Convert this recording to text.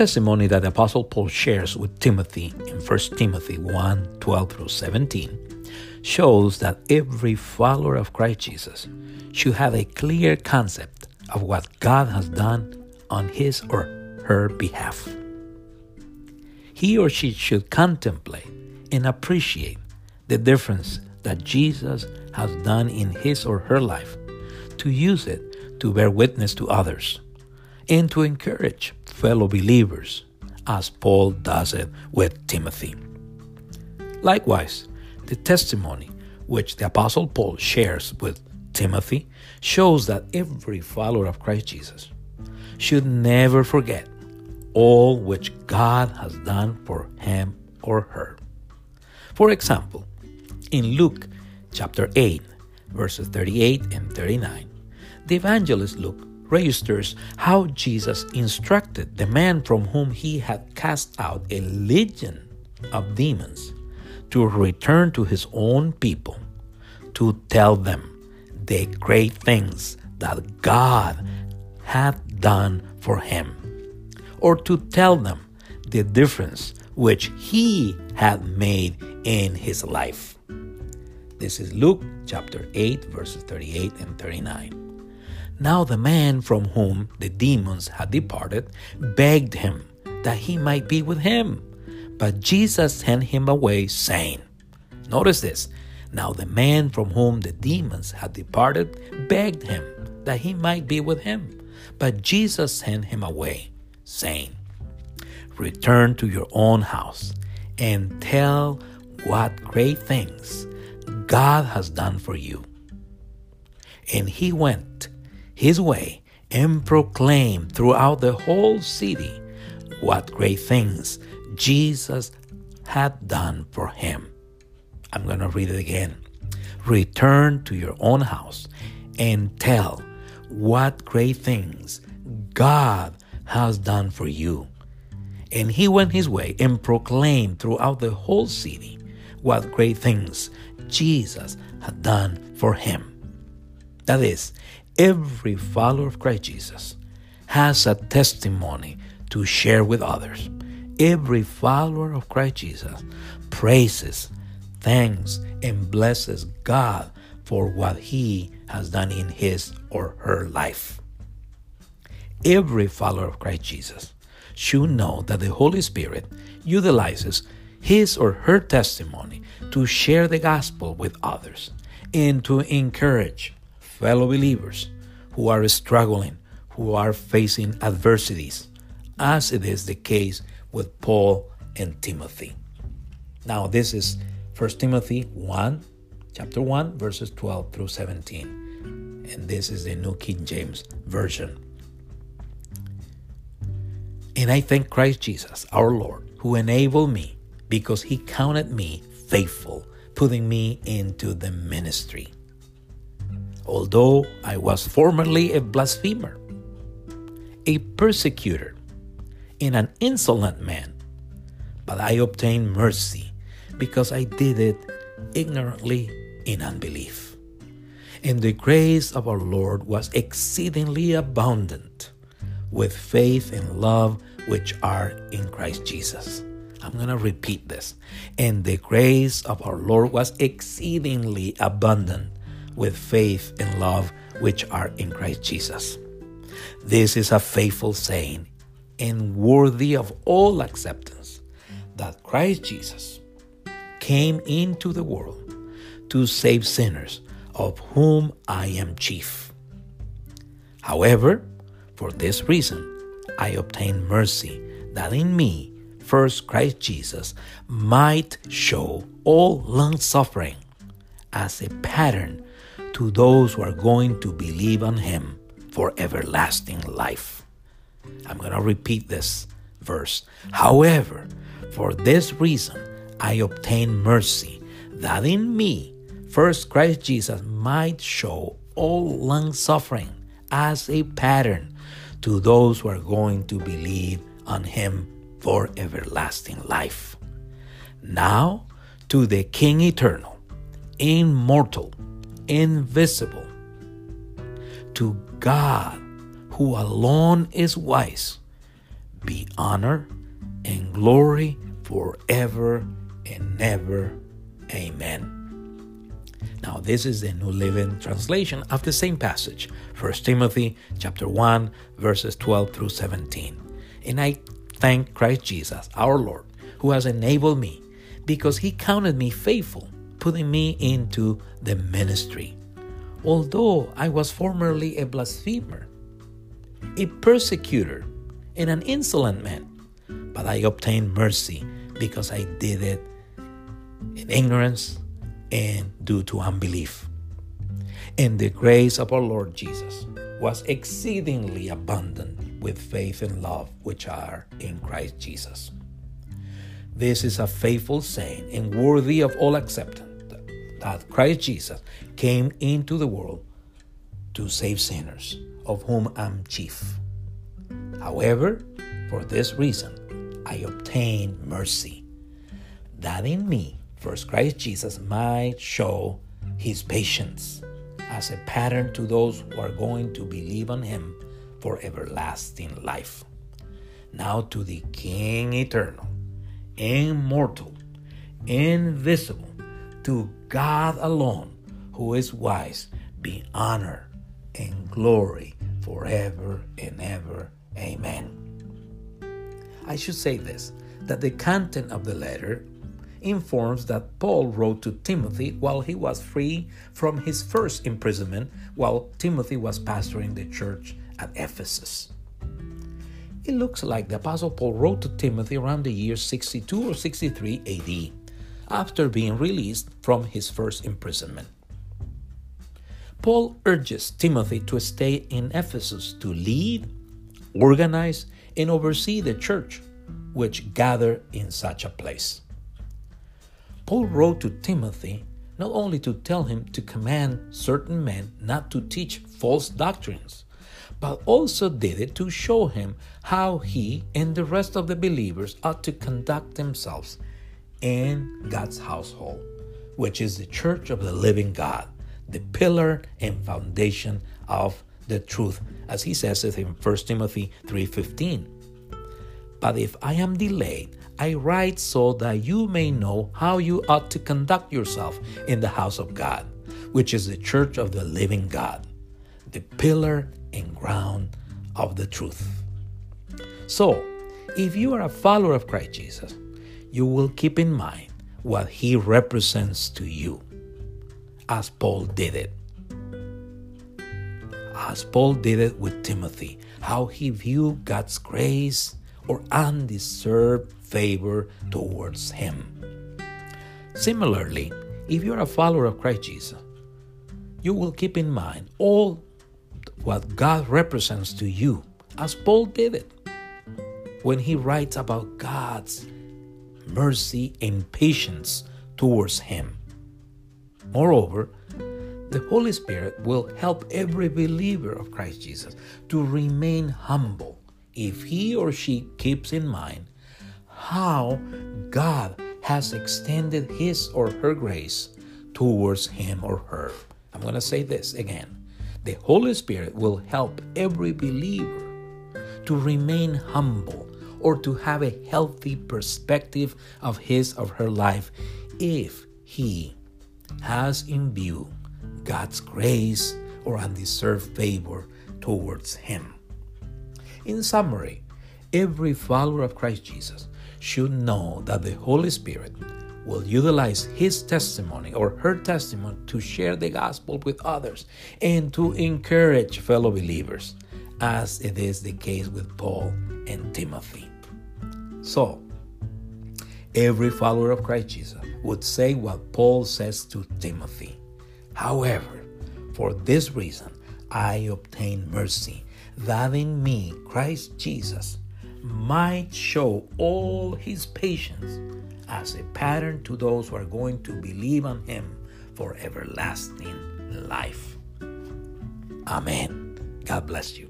testimony that the Apostle Paul shares with Timothy in 1 Timothy 1 12 through 17 shows that every follower of Christ Jesus should have a clear concept of what God has done on his or her behalf. He or she should contemplate and appreciate the difference that Jesus has done in his or her life to use it to bear witness to others and to encourage fellow believers as Paul does it with Timothy. Likewise, the testimony which the Apostle Paul shares with Timothy shows that every follower of Christ Jesus should never forget all which God has done for him or her. For example, in Luke chapter 8, verses 38 and 39, the evangelist Luke registers how Jesus instructed the man from whom he had cast out a legion of demons to return to his own people to tell them the great things that God had done for him, or to tell them the difference which he had made in his life. This is Luke chapter 8, verses 38 and 39. Now the man from whom the demons had departed begged him that he might be with him. But Jesus sent him away, saying, Notice this. Now the man from whom the demons had departed begged him that he might be with him. But Jesus sent him away, saying, Return to your own house and tell what great things God has done for you. And he went his way and proclaimed throughout the whole city what great things Jesus had done for him. I'm going to read it again. Return to your own house and tell what great things God has done for you. And he went his way and proclaimed throughout the whole city what great things Jesus had done for him. That is, every follower of Christ Jesus has a testimony to share with others. Every follower of Christ Jesus praises, thanks, and blesses God for what he has done in his or her life. Every follower of Christ Jesus should know that the Holy Spirit utilizes his or her testimony to share the gospel with others and to encourage fellow believers who are struggling, who are facing adversities, as it is the case with Paul and Timothy. Now, this is 1 Timothy 1, chapter 1, verses 12 through 17. And this is the New King James Version. And I thank Christ Jesus, our Lord, who enabled me because he counted me faithful, putting me into the ministry. Although I was formerly a blasphemer, a persecutor, and an insolent man, but I obtained mercy because I did it ignorantly in unbelief. And the grace of our Lord was exceedingly abundant with faith and love which are in Christ Jesus. I'm going to repeat this. And the grace of our Lord was exceedingly abundant with faith and love which are in Christ Jesus. This is a faithful saying and worthy of all acceptance that Christ Jesus came into the world to save sinners, of whom I am chief. However, for this reason, I obtained mercy that in me first Christ Jesus might show all long suffering as a pattern to those who are going to believe on him for everlasting life. I'm going to repeat this verse. However, for this reason I obtained mercy that in me first Christ Jesus might show all long suffering as a pattern to those who are going to believe on him for everlasting life. Now to the King eternal, immortal, invisible, to God who alone is wise, be honor and glory forever and ever. Amen. Now this is the New Living Translation of the same passage, 1 Timothy chapter 1 verses 12 through 17. And I thank Christ Jesus, our Lord, who has enabled me because he counted me faithful, putting me into the ministry. Although I was formerly a blasphemer, a persecutor, and an insolent man, but I obtained mercy because I did it in ignorance and due to unbelief. And the grace of our Lord Jesus was exceedingly abundant with faith and love which are in Christ Jesus. This is a faithful saying and worthy of all acceptance that Christ Jesus came into the world to save sinners, of whom I'm chief. However, for this reason, I obtain mercy, that in me First, Christ Jesus might show his patience as a pattern to those who are going to believe on him for everlasting life. Now to the King eternal, immortal, invisible, to God alone, who is wise, be honor and glory forever and ever. Amen. I should say this that the content of the letter informs that Paul wrote to Timothy while he was free from his first imprisonment while Timothy was pastoring the church at Ephesus. It looks like the Apostle Paul wrote to Timothy around the year 62 or 63 AD, after being released from his first imprisonment. Paul urges Timothy to stay in Ephesus to lead, organize, and oversee the church which gather in such a place. Paul wrote to Timothy not only to tell him to command certain men not to teach false doctrines, but also did it to show him how he and the rest of the believers ought to conduct themselves in God's household, which is the church of the living God, the pillar and foundation of the truth, as he says it in 1 Timothy 3:15. But if I am delayed, I write so that you may know how you ought to conduct yourself in the house of God, which is the church of the living God, the pillar and ground of the truth. So, if you are a follower of Christ Jesus, you will keep in mind what he represents to you, as Paul did it. As Paul did it with Timothy, how he viewed God's grace or undeserved favor towards Him. Similarly, if you're a follower of Christ Jesus, you will keep in mind all what God represents to you, as Paul did it when he writes about God's mercy and patience towards him. Moreover, the Holy Spirit will help every believer of Christ Jesus to remain humble if he or she keeps in mind how God has extended his or her grace towards him or her. I'm going to say this again. The Holy Spirit will help every believer to remain humble or to have a healthy perspective of his or her life if he has in view God's grace or undeserved favor towards him. In summary, every follower of Christ Jesus should know that the Holy Spirit will utilize his testimony or her testimony to share the gospel with others and to encourage fellow believers, as it is the case with Paul and Timothy. So, every follower of Christ Jesus would say what Paul says to Timothy. However, for this reason, I obtain mercy, that in me, Christ Jesus, might show all his patience as a pattern to those who are going to believe on him for everlasting life. Amen. God bless you.